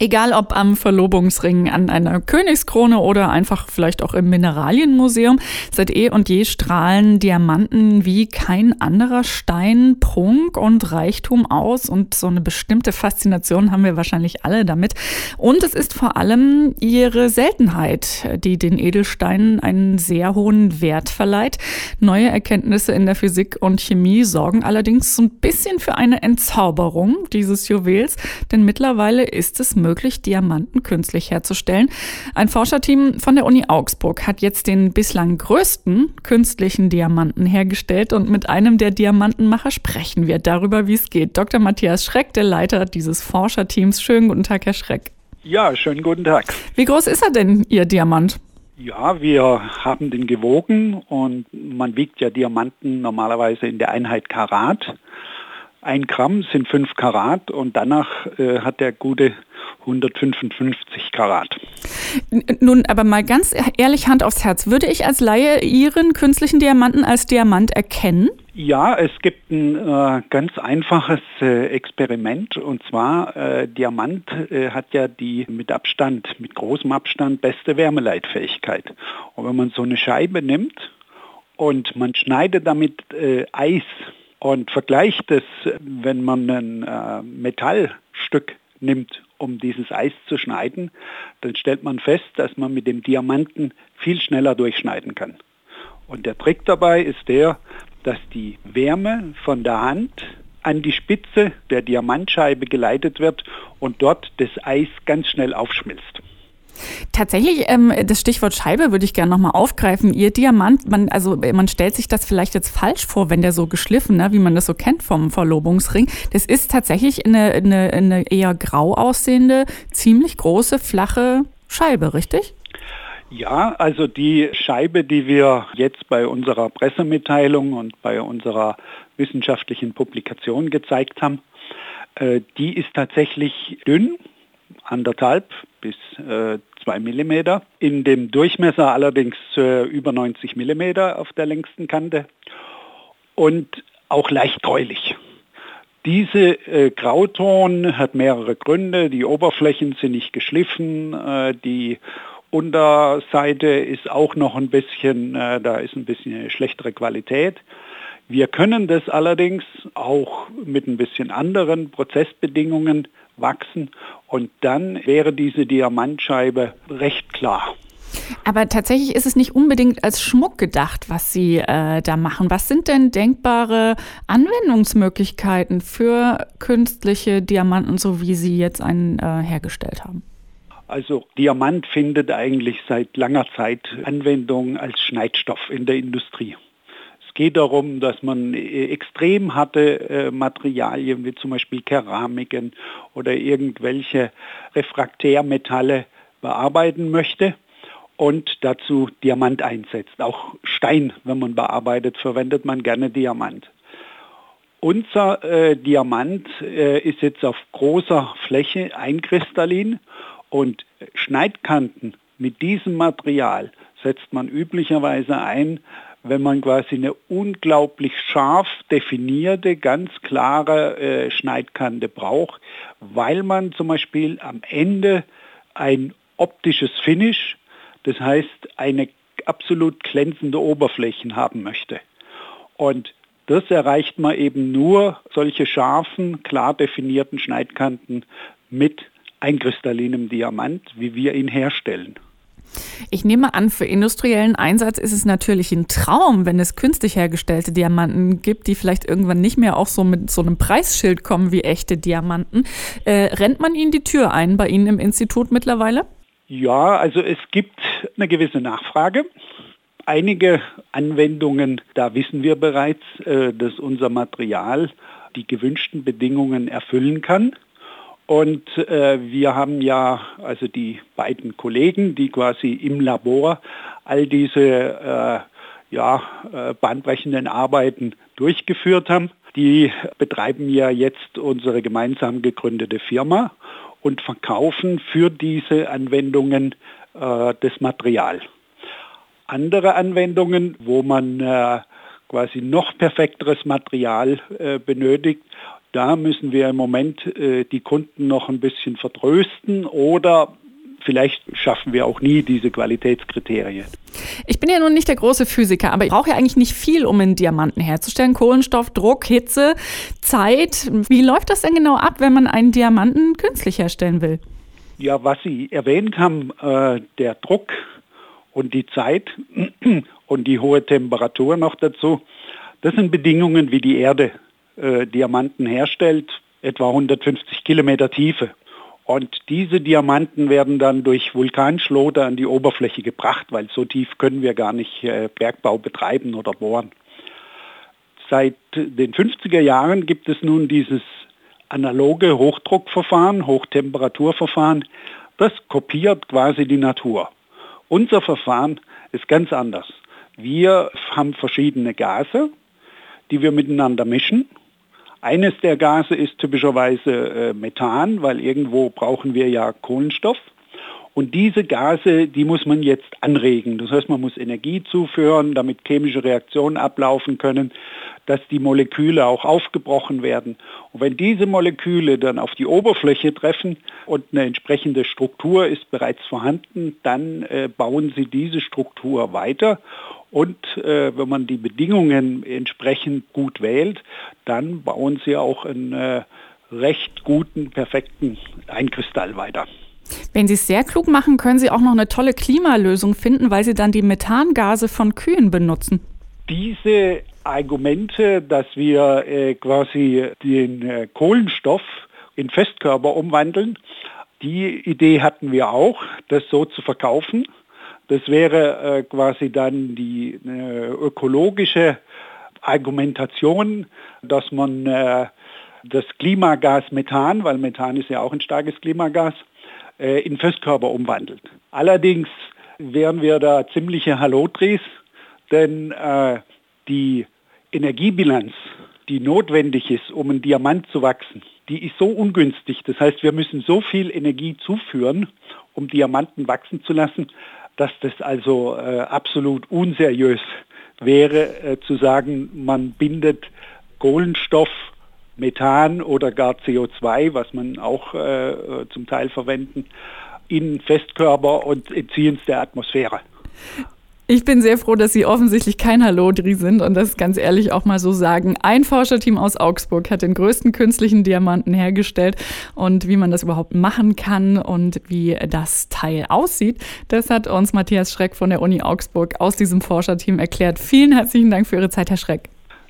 Egal ob am Verlobungsring, an einer Königskrone oder einfach vielleicht auch im Mineralienmuseum, seit eh und je strahlen Diamanten wie kein anderer Stein Prunk und Reichtum aus und so eine bestimmte Faszination haben wir wahrscheinlich alle damit. Und es ist vor allem ihre Seltenheit, die den Edelsteinen einen sehr hohen Wert verleiht. Neue Erkenntnisse in der Physik und Chemie sorgen allerdings so ein bisschen für eine Entzauberung dieses Juwels, denn mittlerweile ist es möglich, möglich, Diamanten künstlich herzustellen. Ein Forscherteam von der Uni Augsburg hat jetzt den bislang größten künstlichen Diamanten hergestellt und mit einem der Diamantenmacher sprechen wir darüber, wie es geht. Dr. Matthias Schreck, der Leiter dieses Forscherteams. Schönen guten Tag, Herr Schreck. Ja, schönen guten Tag. Wie groß ist er denn, Ihr Diamant? Ja, wir haben den gewogen und man wiegt ja Diamanten normalerweise in der Einheit Karat. Ein Gramm sind fünf Karat und danach äh, hat der gute 155 Karat. Nun, aber mal ganz ehrlich Hand aufs Herz. Würde ich als Laie Ihren künstlichen Diamanten als Diamant erkennen? Ja, es gibt ein äh, ganz einfaches äh, Experiment und zwar äh, Diamant äh, hat ja die mit Abstand, mit großem Abstand beste Wärmeleitfähigkeit. Und wenn man so eine Scheibe nimmt und man schneidet damit äh, Eis und vergleicht es, wenn man ein äh, Metallstück nimmt, um dieses Eis zu schneiden, dann stellt man fest, dass man mit dem Diamanten viel schneller durchschneiden kann. Und der Trick dabei ist der, dass die Wärme von der Hand an die Spitze der Diamantscheibe geleitet wird und dort das Eis ganz schnell aufschmilzt. Tatsächlich, ähm, das Stichwort Scheibe würde ich gerne nochmal aufgreifen. Ihr Diamant, man, also man stellt sich das vielleicht jetzt falsch vor, wenn der so geschliffen, ne, wie man das so kennt vom Verlobungsring. Das ist tatsächlich eine, eine, eine eher grau aussehende, ziemlich große, flache Scheibe, richtig? Ja, also die Scheibe, die wir jetzt bei unserer Pressemitteilung und bei unserer wissenschaftlichen Publikation gezeigt haben, äh, die ist tatsächlich dünn, anderthalb bis äh, 2 mm. In dem Durchmesser allerdings äh, über 90 mm auf der längsten Kante und auch leicht gräulich. Diese äh, Grauton hat mehrere Gründe. Die Oberflächen sind nicht geschliffen, äh, die Unterseite ist auch noch ein bisschen, äh, da ist ein bisschen schlechtere Qualität. Wir können das allerdings auch mit ein bisschen anderen Prozessbedingungen wachsen und dann wäre diese Diamantscheibe recht klar. Aber tatsächlich ist es nicht unbedingt als Schmuck gedacht, was Sie äh, da machen. Was sind denn denkbare Anwendungsmöglichkeiten für künstliche Diamanten, so wie Sie jetzt einen äh, hergestellt haben? Also Diamant findet eigentlich seit langer Zeit Anwendung als Schneidstoff in der Industrie geht darum, dass man äh, extrem harte äh, Materialien wie zum Beispiel Keramiken oder irgendwelche Refraktärmetalle bearbeiten möchte und dazu Diamant einsetzt. Auch Stein, wenn man bearbeitet, verwendet man gerne Diamant. Unser äh, Diamant äh, ist jetzt auf großer Fläche einkristallin und Schneidkanten mit diesem Material setzt man üblicherweise ein, wenn man quasi eine unglaublich scharf definierte, ganz klare äh, Schneidkante braucht, weil man zum Beispiel am Ende ein optisches Finish, das heißt eine absolut glänzende Oberflächen haben möchte. Und das erreicht man eben nur solche scharfen, klar definierten Schneidkanten mit einkristallinem Diamant, wie wir ihn herstellen. Ich nehme an, für industriellen Einsatz ist es natürlich ein Traum, wenn es künstlich hergestellte Diamanten gibt, die vielleicht irgendwann nicht mehr auch so mit so einem Preisschild kommen wie echte Diamanten. Äh, rennt man Ihnen die Tür ein bei Ihnen im Institut mittlerweile? Ja, also es gibt eine gewisse Nachfrage. Einige Anwendungen, da wissen wir bereits, äh, dass unser Material die gewünschten Bedingungen erfüllen kann. Und äh, wir haben ja, also die beiden Kollegen, die quasi im Labor all diese äh, ja, äh, bahnbrechenden Arbeiten durchgeführt haben, die betreiben ja jetzt unsere gemeinsam gegründete Firma und verkaufen für diese Anwendungen äh, das Material. Andere Anwendungen, wo man äh, quasi noch perfekteres Material äh, benötigt. Da müssen wir im Moment äh, die Kunden noch ein bisschen vertrösten oder vielleicht schaffen wir auch nie diese Qualitätskriterien. Ich bin ja nun nicht der große Physiker, aber ich brauche ja eigentlich nicht viel, um einen Diamanten herzustellen. Kohlenstoff, Druck, Hitze, Zeit. Wie läuft das denn genau ab, wenn man einen Diamanten künstlich herstellen will? Ja, was Sie erwähnt haben, äh, der Druck und die Zeit und die hohe Temperatur noch dazu, das sind Bedingungen, wie die Erde äh, Diamanten herstellt, etwa 150 Kilometer Tiefe. Und diese Diamanten werden dann durch Vulkanschlote an die Oberfläche gebracht, weil so tief können wir gar nicht äh, Bergbau betreiben oder bohren. Seit den 50er Jahren gibt es nun dieses analoge Hochdruckverfahren, Hochtemperaturverfahren. Das kopiert quasi die Natur. Unser Verfahren ist ganz anders. Wir haben verschiedene Gase, die wir miteinander mischen eines der Gase ist typischerweise äh, Methan, weil irgendwo brauchen wir ja Kohlenstoff. Und diese Gase, die muss man jetzt anregen. Das heißt, man muss Energie zuführen, damit chemische Reaktionen ablaufen können, dass die Moleküle auch aufgebrochen werden. Und wenn diese Moleküle dann auf die Oberfläche treffen und eine entsprechende Struktur ist bereits vorhanden, dann äh, bauen sie diese Struktur weiter und äh, wenn man die Bedingungen entsprechend gut wählt, dann bauen sie auch einen äh, recht guten, perfekten Einkristall weiter. Wenn Sie es sehr klug machen, können Sie auch noch eine tolle Klimalösung finden, weil Sie dann die Methangase von Kühen benutzen. Diese Argumente, dass wir äh, quasi den äh, Kohlenstoff in Festkörper umwandeln, die Idee hatten wir auch, das so zu verkaufen. Das wäre äh, quasi dann die äh, ökologische Argumentation, dass man äh, das Klimagas Methan, weil Methan ist ja auch ein starkes Klimagas, äh, in Festkörper umwandelt. Allerdings wären wir da ziemliche Hallodris, denn die Energiebilanz, die notwendig ist, um ein Diamant zu wachsen, die ist so ungünstig. Das heißt, wir müssen so viel Energie zuführen, um Diamanten wachsen zu lassen, dass das also äh, absolut unseriös wäre, äh, zu sagen, man bindet Kohlenstoff, Methan oder gar CO2, was man auch äh, zum Teil verwenden, in Festkörper und entziehen es der Atmosphäre. Ich bin sehr froh, dass Sie offensichtlich kein Hallodri sind und das ganz ehrlich auch mal so sagen. Ein Forscherteam aus Augsburg hat den größten künstlichen Diamanten hergestellt und wie man das überhaupt machen kann und wie das Teil aussieht, das hat uns Matthias Schreck von der Uni Augsburg aus diesem Forscherteam erklärt. Vielen herzlichen Dank für Ihre Zeit, Herr Schreck.